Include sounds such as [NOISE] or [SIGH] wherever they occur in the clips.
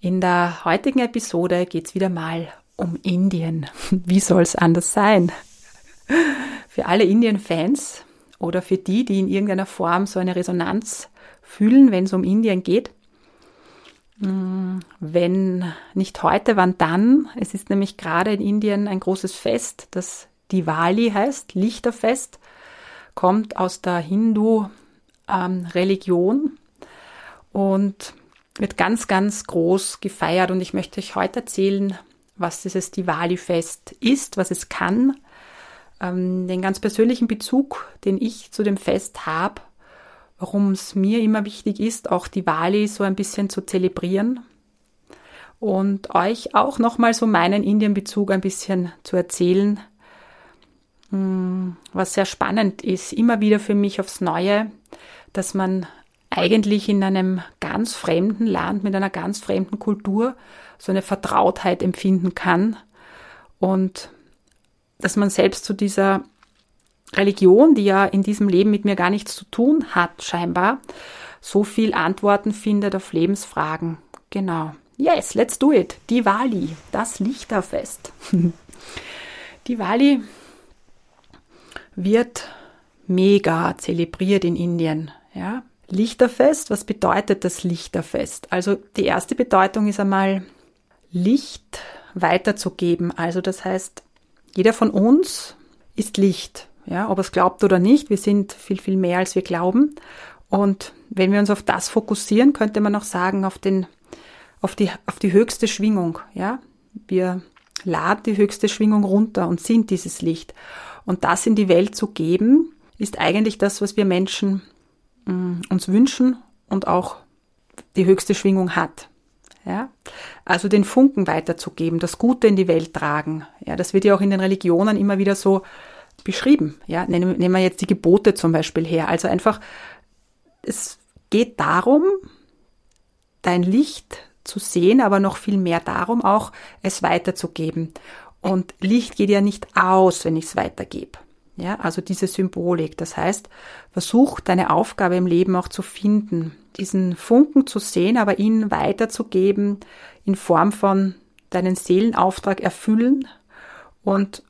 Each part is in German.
In der heutigen Episode geht es wieder mal um Indien. Wie soll es anders sein? Für alle Indien-Fans oder für die, die in irgendeiner Form so eine Resonanz fühlen, wenn es um Indien geht. Hm, wenn nicht heute, wann dann? Es ist nämlich gerade in Indien ein großes Fest, das Diwali heißt, Lichterfest, kommt aus der Hindu ähm, und wird ganz, ganz groß gefeiert. Und ich möchte euch heute erzählen, was dieses Diwali-Fest ist, was es kann, ähm, den ganz persönlichen Bezug, den ich zu dem Fest habe, warum es mir immer wichtig ist, auch Diwali so ein bisschen zu zelebrieren und euch auch nochmal so meinen Indien-Bezug ein bisschen zu erzählen, hm, was sehr spannend ist, immer wieder für mich aufs Neue, dass man eigentlich in einem ganz fremden Land mit einer ganz fremden Kultur so eine Vertrautheit empfinden kann und dass man selbst zu dieser Religion, die ja in diesem Leben mit mir gar nichts zu tun hat, scheinbar, so viel Antworten findet auf Lebensfragen. Genau. Yes, let's do it. Diwali, das Lichterfest. [LAUGHS] Diwali wird mega zelebriert in Indien. Ja? Lichterfest, was bedeutet das Lichterfest? Also die erste Bedeutung ist einmal Licht weiterzugeben. Also das heißt, jeder von uns ist Licht. Ja, ob es glaubt oder nicht, wir sind viel, viel mehr, als wir glauben. Und wenn wir uns auf das fokussieren, könnte man auch sagen, auf den, auf die, auf die höchste Schwingung. Ja, wir laden die höchste Schwingung runter und sind dieses Licht. Und das in die Welt zu geben, ist eigentlich das, was wir Menschen mm, uns wünschen und auch die höchste Schwingung hat. Ja? Also den Funken weiterzugeben, das Gute in die Welt tragen. Ja, das wird ja auch in den Religionen immer wieder so beschrieben. Ja, nehmen, nehmen wir jetzt die Gebote zum Beispiel her. Also einfach, es geht darum, dein Licht zu sehen, aber noch viel mehr darum, auch es weiterzugeben. Und Licht geht ja nicht aus, wenn ich es weitergebe. Ja, also diese Symbolik. Das heißt, versuch deine Aufgabe im Leben auch zu finden, diesen Funken zu sehen, aber ihn weiterzugeben in Form von deinen Seelenauftrag erfüllen und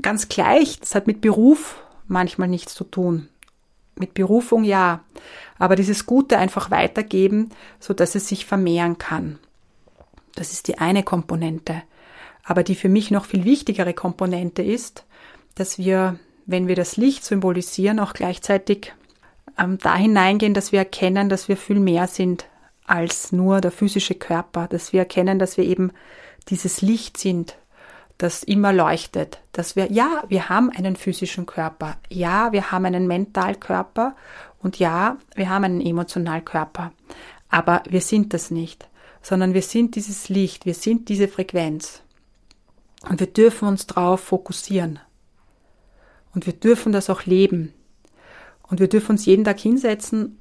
ganz gleich, das hat mit Beruf manchmal nichts zu tun. Mit Berufung ja, aber dieses Gute einfach weitergeben, so dass es sich vermehren kann. Das ist die eine Komponente. Aber die für mich noch viel wichtigere Komponente ist, dass wir, wenn wir das Licht symbolisieren, auch gleichzeitig ähm, da hineingehen, dass wir erkennen, dass wir viel mehr sind als nur der physische Körper, dass wir erkennen, dass wir eben dieses Licht sind, das immer leuchtet, dass wir, ja, wir haben einen physischen Körper, ja, wir haben einen Mentalkörper und ja, wir haben einen Emotionalkörper, aber wir sind das nicht, sondern wir sind dieses Licht, wir sind diese Frequenz. Und wir dürfen uns darauf fokussieren. Und wir dürfen das auch leben. Und wir dürfen uns jeden Tag hinsetzen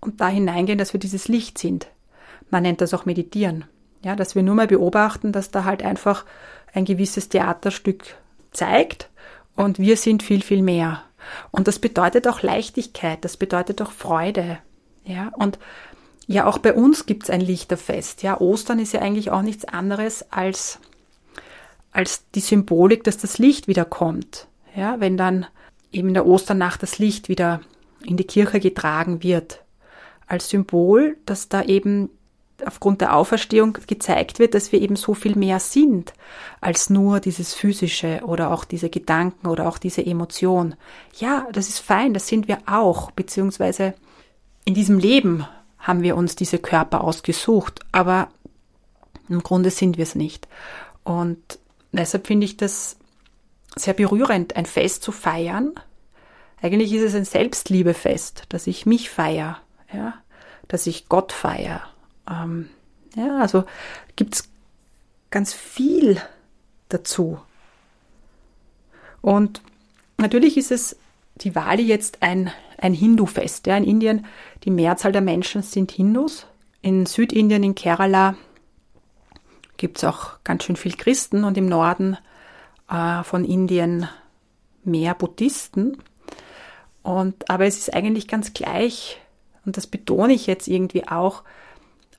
und da hineingehen, dass wir dieses Licht sind. Man nennt das auch Meditieren. Ja, dass wir nur mal beobachten, dass da halt einfach ein gewisses Theaterstück zeigt und wir sind viel, viel mehr. Und das bedeutet auch Leichtigkeit, das bedeutet auch Freude. Ja, und ja, auch bei uns gibt es ein Lichterfest. Ja, Ostern ist ja eigentlich auch nichts anderes als als die Symbolik, dass das Licht wieder kommt. Ja, wenn dann eben in der Osternacht das Licht wieder in die Kirche getragen wird. Als Symbol, dass da eben aufgrund der Auferstehung gezeigt wird, dass wir eben so viel mehr sind als nur dieses physische oder auch diese Gedanken oder auch diese Emotion. Ja, das ist fein, das sind wir auch, beziehungsweise in diesem Leben haben wir uns diese Körper ausgesucht, aber im Grunde sind wir es nicht. Und deshalb finde ich das sehr berührend, ein Fest zu feiern. Eigentlich ist es ein Selbstliebefest, dass ich mich feiere, ja, dass ich Gott feiere. Ähm, ja, also gibt's ganz viel dazu. Und natürlich ist es Diwali jetzt ein, ein Hindu-Fest. Ja. In Indien, die Mehrzahl der Menschen sind Hindus. In Südindien, in Kerala, gibt es auch ganz schön viel Christen und im Norden äh, von Indien mehr Buddhisten. Und, aber es ist eigentlich ganz gleich, und das betone ich jetzt irgendwie auch,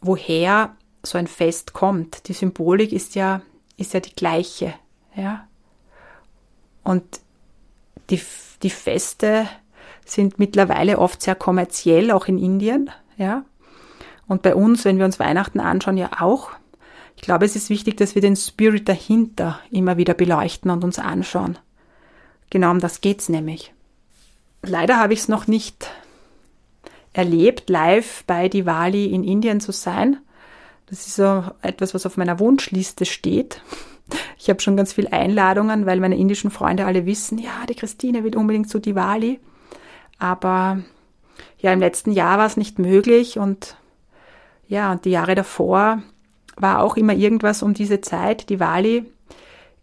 woher so ein Fest kommt. Die Symbolik ist ja, ist ja die gleiche. Ja? Und die, die Feste sind mittlerweile oft sehr kommerziell, auch in Indien. Ja? Und bei uns, wenn wir uns Weihnachten anschauen, ja auch. Ich glaube, es ist wichtig, dass wir den Spirit dahinter immer wieder beleuchten und uns anschauen. Genau um das geht's nämlich. Leider habe ich es noch nicht erlebt, live bei Diwali in Indien zu sein. Das ist so etwas, was auf meiner Wunschliste steht. Ich habe schon ganz viele Einladungen, weil meine indischen Freunde alle wissen, ja, die Christine will unbedingt zu Diwali. Aber ja, im letzten Jahr war es nicht möglich und ja, und die Jahre davor war auch immer irgendwas um diese Zeit. Diwali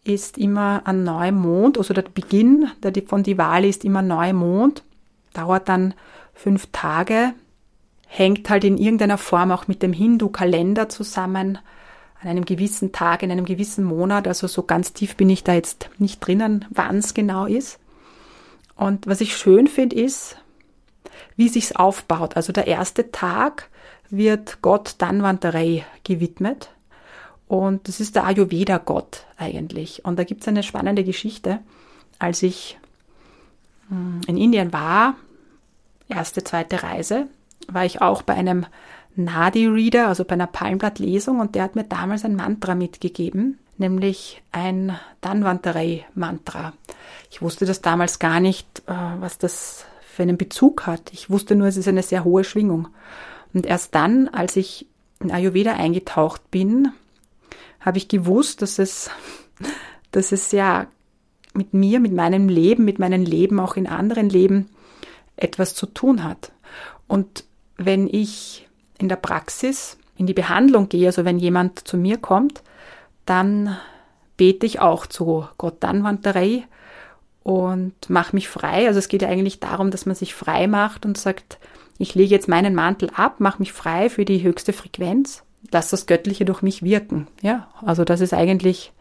ist immer ein Neumond, also der Beginn von Diwali ist immer Neumond, dauert dann fünf Tage, hängt halt in irgendeiner Form auch mit dem Hindu-Kalender zusammen, an einem gewissen Tag, in einem gewissen Monat. Also so ganz tief bin ich da jetzt nicht drinnen, wann es genau ist. Und was ich schön finde, ist, wie sich's aufbaut. Also der erste Tag wird Gott Danwantarei gewidmet. Und das ist der Ayurveda-Gott eigentlich. Und da gibt es eine spannende Geschichte. Als ich hm, in Indien war, erste, zweite Reise, war ich auch bei einem Nadi-Reader, also bei einer Palmblattlesung, und der hat mir damals ein Mantra mitgegeben, nämlich ein Danwantarei-Mantra. Ich wusste das damals gar nicht, äh, was das für einen Bezug hat. Ich wusste nur, es ist eine sehr hohe Schwingung. Und erst dann, als ich in Ayurveda eingetaucht bin, habe ich gewusst, dass es, [LAUGHS] dass es ja mit mir, mit meinem Leben, mit meinem Leben auch in anderen Leben etwas zu tun hat. Und wenn ich in der Praxis in die Behandlung gehe, also wenn jemand zu mir kommt, dann bete ich auch zu Gott Danwantarei und mache mich frei. Also es geht ja eigentlich darum, dass man sich frei macht und sagt, ich lege jetzt meinen Mantel ab, mache mich frei für die höchste Frequenz, lasse das Göttliche durch mich wirken. Ja, also das ist eigentlich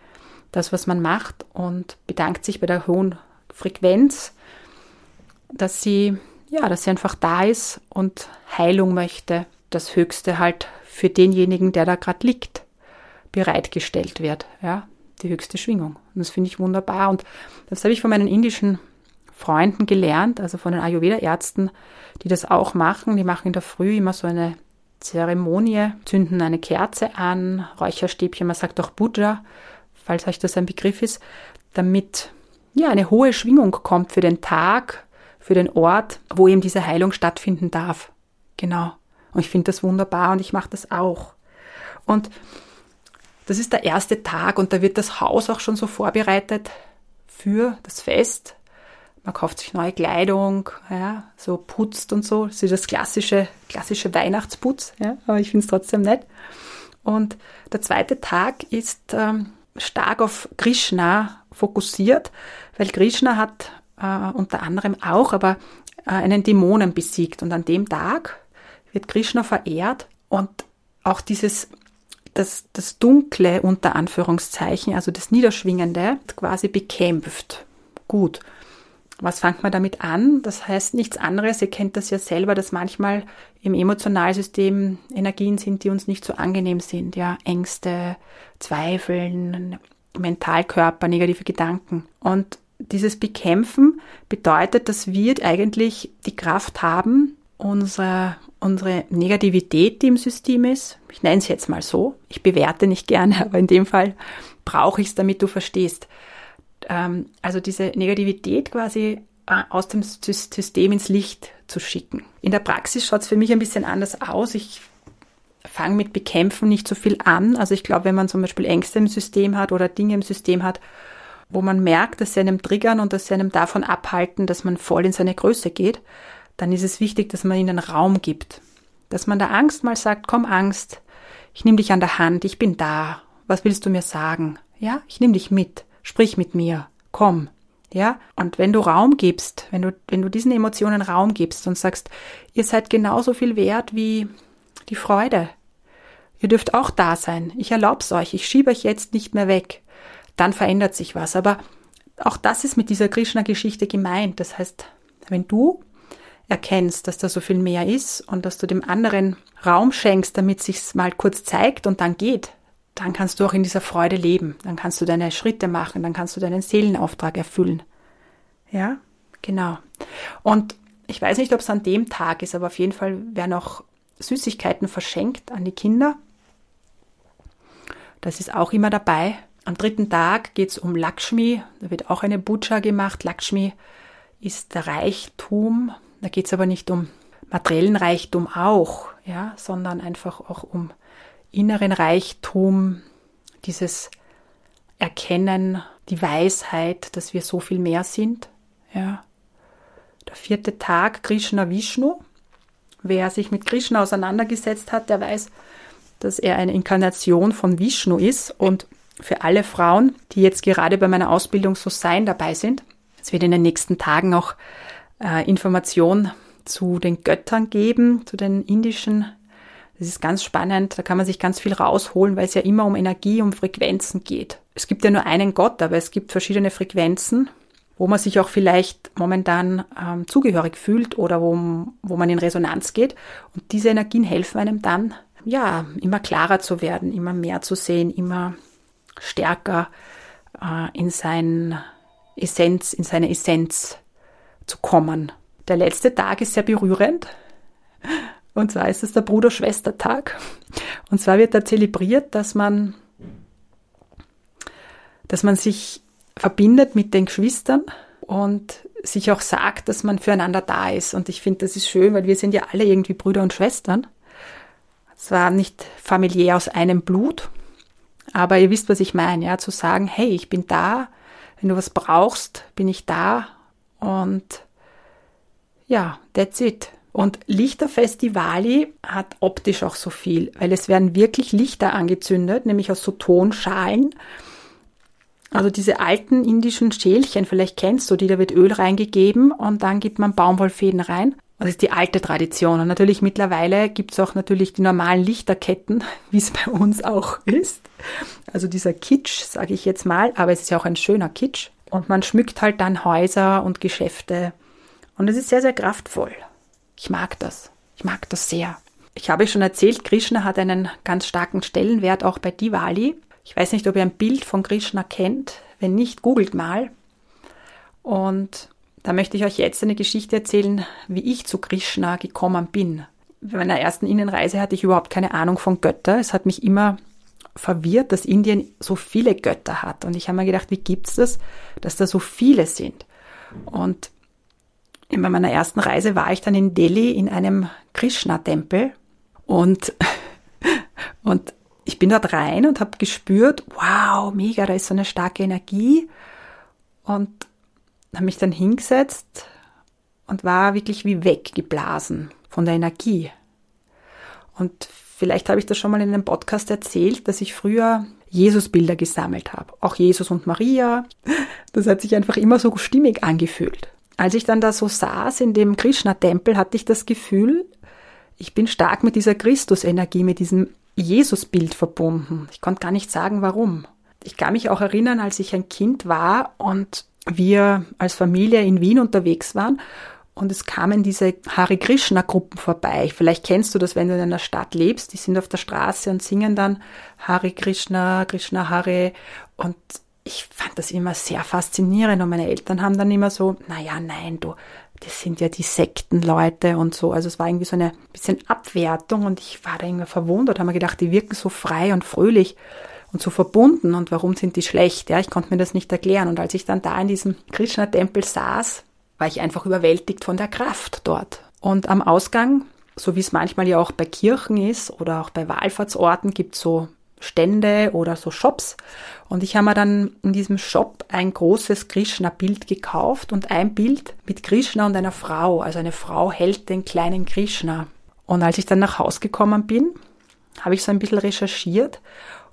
das, was man macht und bedankt sich bei der hohen Frequenz, dass sie, ja, dass sie einfach da ist und Heilung möchte, das Höchste halt für denjenigen, der da gerade liegt, bereitgestellt wird. Ja, die höchste Schwingung. Und das finde ich wunderbar. Und das habe ich von meinen indischen Freunden gelernt, also von den Ayurveda-Ärzten, die das auch machen. Die machen in der Früh immer so eine Zeremonie, zünden eine Kerze an, Räucherstäbchen, man sagt auch Buddha, falls euch das ein Begriff ist, damit ja eine hohe Schwingung kommt für den Tag, für den Ort, wo eben diese Heilung stattfinden darf. Genau. Und ich finde das wunderbar und ich mache das auch. Und das ist der erste Tag und da wird das Haus auch schon so vorbereitet für das Fest. Man kauft sich neue Kleidung, ja, so putzt und so. Das ist das klassische, klassische Weihnachtsputz, ja, aber ich finde es trotzdem nett. Und der zweite Tag ist ähm, stark auf Krishna fokussiert, weil Krishna hat äh, unter anderem auch aber äh, einen Dämonen besiegt. Und an dem Tag wird Krishna verehrt und auch dieses das, das Dunkle unter Anführungszeichen, also das Niederschwingende, quasi bekämpft. Gut. Was fängt man damit an? Das heißt nichts anderes. Ihr kennt das ja selber, dass manchmal im Emotionalsystem Energien sind, die uns nicht so angenehm sind. Ja, Ängste, Zweifeln, Mentalkörper, negative Gedanken. Und dieses Bekämpfen bedeutet, dass wir eigentlich die Kraft haben, unsere, unsere Negativität, die im System ist, ich nenne es jetzt mal so, ich bewerte nicht gerne, [LAUGHS] aber in dem Fall brauche ich es, damit du verstehst. Ähm, also diese Negativität quasi äh, aus dem System ins Licht zu schicken. In der Praxis schaut es für mich ein bisschen anders aus. Ich fange mit Bekämpfen nicht so viel an. Also ich glaube, wenn man zum Beispiel Ängste im System hat oder Dinge im System hat, wo man merkt, dass sie einem triggern und dass sie einem davon abhalten, dass man voll in seine Größe geht, dann ist es wichtig, dass man ihnen Raum gibt. Dass man der Angst mal sagt, komm Angst, ich nehme dich an der Hand, ich bin da, was willst du mir sagen? Ja, ich nehme dich mit, sprich mit mir, komm. Ja, und wenn du Raum gibst, wenn du, wenn du diesen Emotionen Raum gibst und sagst, ihr seid genauso viel wert wie die Freude. Ihr dürft auch da sein. Ich erlaub's euch. Ich schiebe euch jetzt nicht mehr weg. Dann verändert sich was. Aber auch das ist mit dieser Krishna-Geschichte gemeint. Das heißt, wenn du erkennst, dass da so viel mehr ist und dass du dem anderen Raum schenkst, damit sich's mal kurz zeigt und dann geht, dann kannst du auch in dieser Freude leben. Dann kannst du deine Schritte machen, dann kannst du deinen Seelenauftrag erfüllen. Ja, genau. Und ich weiß nicht, ob es an dem Tag ist, aber auf jeden Fall werden auch Süßigkeiten verschenkt an die Kinder. Das ist auch immer dabei. Am dritten Tag geht es um Lakshmi. Da wird auch eine Puja gemacht. Lakshmi ist der Reichtum. Da geht es aber nicht um materiellen Reichtum auch, ja, sondern einfach auch um inneren Reichtum, dieses Erkennen, die Weisheit, dass wir so viel mehr sind. Ja. Der vierte Tag Krishna Vishnu. Wer sich mit Krishna auseinandergesetzt hat, der weiß, dass er eine Inkarnation von Vishnu ist. Und für alle Frauen, die jetzt gerade bei meiner Ausbildung so sein dabei sind, es wird in den nächsten Tagen auch äh, Information zu den Göttern geben, zu den indischen das ist ganz spannend, da kann man sich ganz viel rausholen, weil es ja immer um Energie, um Frequenzen geht. Es gibt ja nur einen Gott, aber es gibt verschiedene Frequenzen, wo man sich auch vielleicht momentan ähm, zugehörig fühlt oder wo, wo man in Resonanz geht. Und diese Energien helfen einem dann, ja, immer klarer zu werden, immer mehr zu sehen, immer stärker äh, in sein Essenz, in seine Essenz zu kommen. Der letzte Tag ist sehr berührend. Und zwar ist es der Bruder-Schwester-Tag. Und zwar wird da zelebriert, dass man, dass man sich verbindet mit den Geschwistern und sich auch sagt, dass man füreinander da ist. Und ich finde, das ist schön, weil wir sind ja alle irgendwie Brüder und Schwestern. Zwar nicht familiär aus einem Blut, aber ihr wisst, was ich meine, ja, zu sagen, hey, ich bin da, wenn du was brauchst, bin ich da und ja, that's it. Und Lichterfestivali hat optisch auch so viel, weil es werden wirklich Lichter angezündet, nämlich aus so Tonschalen. Also diese alten indischen Schälchen, vielleicht kennst du die, da wird Öl reingegeben und dann gibt man Baumwollfäden rein. Das ist die alte Tradition. Und natürlich mittlerweile gibt es auch natürlich die normalen Lichterketten, [LAUGHS] wie es bei uns auch ist. Also dieser Kitsch, sage ich jetzt mal, aber es ist ja auch ein schöner Kitsch. Und man schmückt halt dann Häuser und Geschäfte. Und es ist sehr, sehr kraftvoll. Ich mag das. Ich mag das sehr. Ich habe schon erzählt, Krishna hat einen ganz starken Stellenwert auch bei Diwali. Ich weiß nicht, ob ihr ein Bild von Krishna kennt. Wenn nicht, googelt mal. Und da möchte ich euch jetzt eine Geschichte erzählen, wie ich zu Krishna gekommen bin. Bei meiner ersten Innenreise hatte ich überhaupt keine Ahnung von Götter. Es hat mich immer verwirrt, dass Indien so viele Götter hat. Und ich habe mir gedacht, wie gibt's das, dass da so viele sind? Und bei meiner ersten Reise war ich dann in Delhi in einem Krishna-Tempel und, [LAUGHS] und ich bin dort rein und habe gespürt, wow, mega, da ist so eine starke Energie und habe mich dann hingesetzt und war wirklich wie weggeblasen von der Energie. Und vielleicht habe ich das schon mal in einem Podcast erzählt, dass ich früher Jesusbilder gesammelt habe. Auch Jesus und Maria. Das hat sich einfach immer so stimmig angefühlt. Als ich dann da so saß in dem Krishna-Tempel, hatte ich das Gefühl, ich bin stark mit dieser Christusenergie, mit diesem Jesusbild verbunden. Ich konnte gar nicht sagen, warum. Ich kann mich auch erinnern, als ich ein Kind war und wir als Familie in Wien unterwegs waren und es kamen diese Hare Krishna Gruppen vorbei. Vielleicht kennst du das, wenn du in einer Stadt lebst. Die sind auf der Straße und singen dann Hare Krishna, Krishna Hare. Und ich fand das immer sehr faszinierend und meine Eltern haben dann immer so, naja, nein, du, das sind ja die Sektenleute und so. Also es war irgendwie so eine bisschen Abwertung und ich war da irgendwie verwundert, habe mir gedacht, die wirken so frei und fröhlich und so verbunden und warum sind die schlecht? Ja, ich konnte mir das nicht erklären. Und als ich dann da in diesem Krishna-Tempel saß, war ich einfach überwältigt von der Kraft dort. Und am Ausgang, so wie es manchmal ja auch bei Kirchen ist oder auch bei Wallfahrtsorten, gibt so Stände oder so Shops. Und ich habe mir dann in diesem Shop ein großes Krishna-Bild gekauft und ein Bild mit Krishna und einer Frau. Also eine Frau hält den kleinen Krishna. Und als ich dann nach Hause gekommen bin, habe ich so ein bisschen recherchiert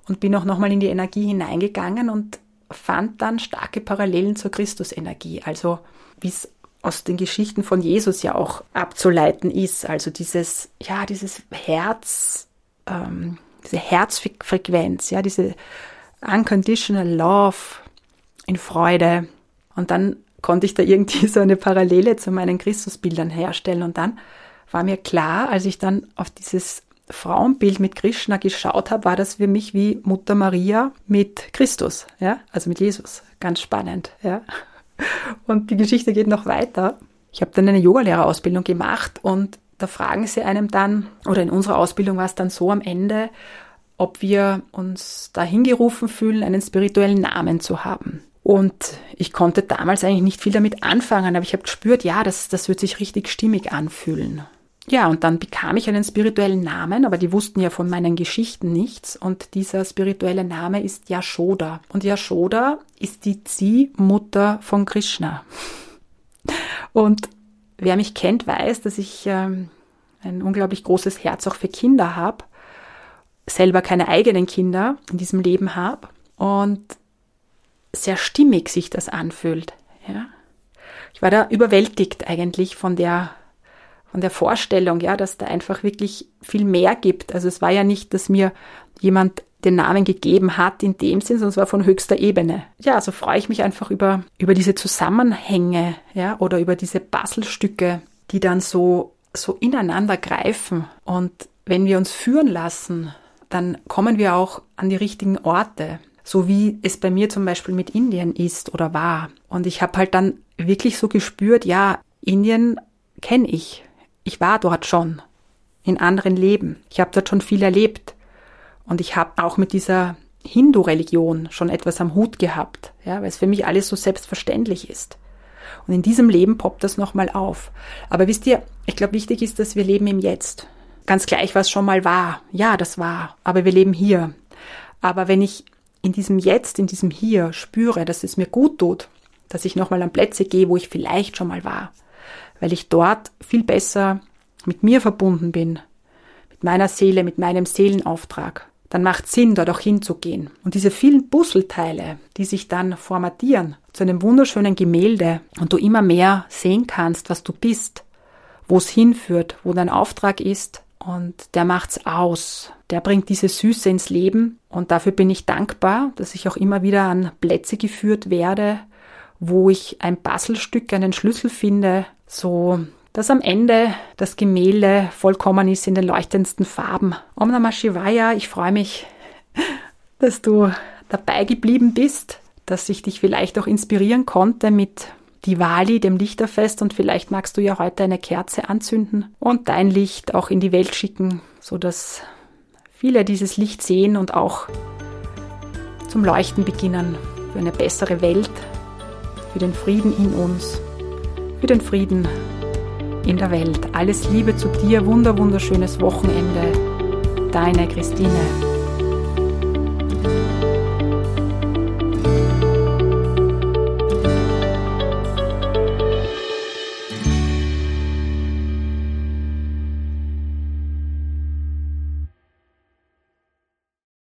und bin auch nochmal in die Energie hineingegangen und fand dann starke Parallelen zur Christusenergie. Also wie es aus den Geschichten von Jesus ja auch abzuleiten ist. Also dieses, ja, dieses Herz, ähm, diese Herzfrequenz, ja, diese unconditional love in Freude. Und dann konnte ich da irgendwie [LAUGHS] so eine Parallele zu meinen Christusbildern herstellen. Und dann war mir klar, als ich dann auf dieses Frauenbild mit Krishna geschaut habe, war das für mich wie Mutter Maria mit Christus, ja, also mit Jesus. Ganz spannend, ja. Und die Geschichte geht noch weiter. Ich habe dann eine Yogalehrerausbildung gemacht und da fragen sie einem dann, oder in unserer Ausbildung war es dann so am Ende, ob wir uns dahin gerufen fühlen, einen spirituellen Namen zu haben. Und ich konnte damals eigentlich nicht viel damit anfangen, aber ich habe gespürt, ja, das, das wird sich richtig stimmig anfühlen. Ja, und dann bekam ich einen spirituellen Namen, aber die wussten ja von meinen Geschichten nichts. Und dieser spirituelle Name ist Yashoda. Und Yashoda ist die Ziehmutter von Krishna. Und Wer mich kennt, weiß, dass ich ähm, ein unglaublich großes Herz auch für Kinder habe, selber keine eigenen Kinder in diesem Leben habe und sehr stimmig sich das anfühlt. Ja. Ich war da überwältigt eigentlich von der von der Vorstellung, ja, dass da einfach wirklich viel mehr gibt. Also es war ja nicht, dass mir jemand den Namen gegeben hat in dem Sinn, sondern es war von höchster Ebene. Ja, also freue ich mich einfach über, über diese Zusammenhänge, ja, oder über diese Puzzlestücke, die dann so, so ineinander greifen. Und wenn wir uns führen lassen, dann kommen wir auch an die richtigen Orte. So wie es bei mir zum Beispiel mit Indien ist oder war. Und ich habe halt dann wirklich so gespürt, ja, Indien kenne ich. Ich war dort schon in anderen Leben. Ich habe dort schon viel erlebt. Und ich habe auch mit dieser Hindu-Religion schon etwas am Hut gehabt, ja, weil es für mich alles so selbstverständlich ist. Und in diesem Leben poppt das nochmal auf. Aber wisst ihr, ich glaube, wichtig ist, dass wir leben im Jetzt. Ganz gleich, was schon mal war. Ja, das war. Aber wir leben hier. Aber wenn ich in diesem Jetzt, in diesem Hier spüre, dass es mir gut tut, dass ich nochmal an Plätze gehe, wo ich vielleicht schon mal war, weil ich dort viel besser mit mir verbunden bin, mit meiner Seele, mit meinem Seelenauftrag, dann macht Sinn, dort auch hinzugehen. Und diese vielen Puzzleteile, die sich dann formatieren zu einem wunderschönen Gemälde und du immer mehr sehen kannst, was du bist, wo es hinführt, wo dein Auftrag ist, und der macht's aus. Der bringt diese Süße ins Leben und dafür bin ich dankbar, dass ich auch immer wieder an Plätze geführt werde, wo ich ein Puzzlestück, einen Schlüssel finde, so dass am Ende das Gemälde vollkommen ist in den leuchtendsten Farben. Om Namah Shivaya, ich freue mich, dass du dabei geblieben bist, dass ich dich vielleicht auch inspirieren konnte mit Diwali, dem Lichterfest und vielleicht magst du ja heute eine Kerze anzünden und dein Licht auch in die Welt schicken, so dass viele dieses Licht sehen und auch zum Leuchten beginnen für eine bessere Welt, für den Frieden in uns, für den Frieden in der Welt. Alles Liebe zu dir, wunder wunderschönes Wochenende. Deine Christine.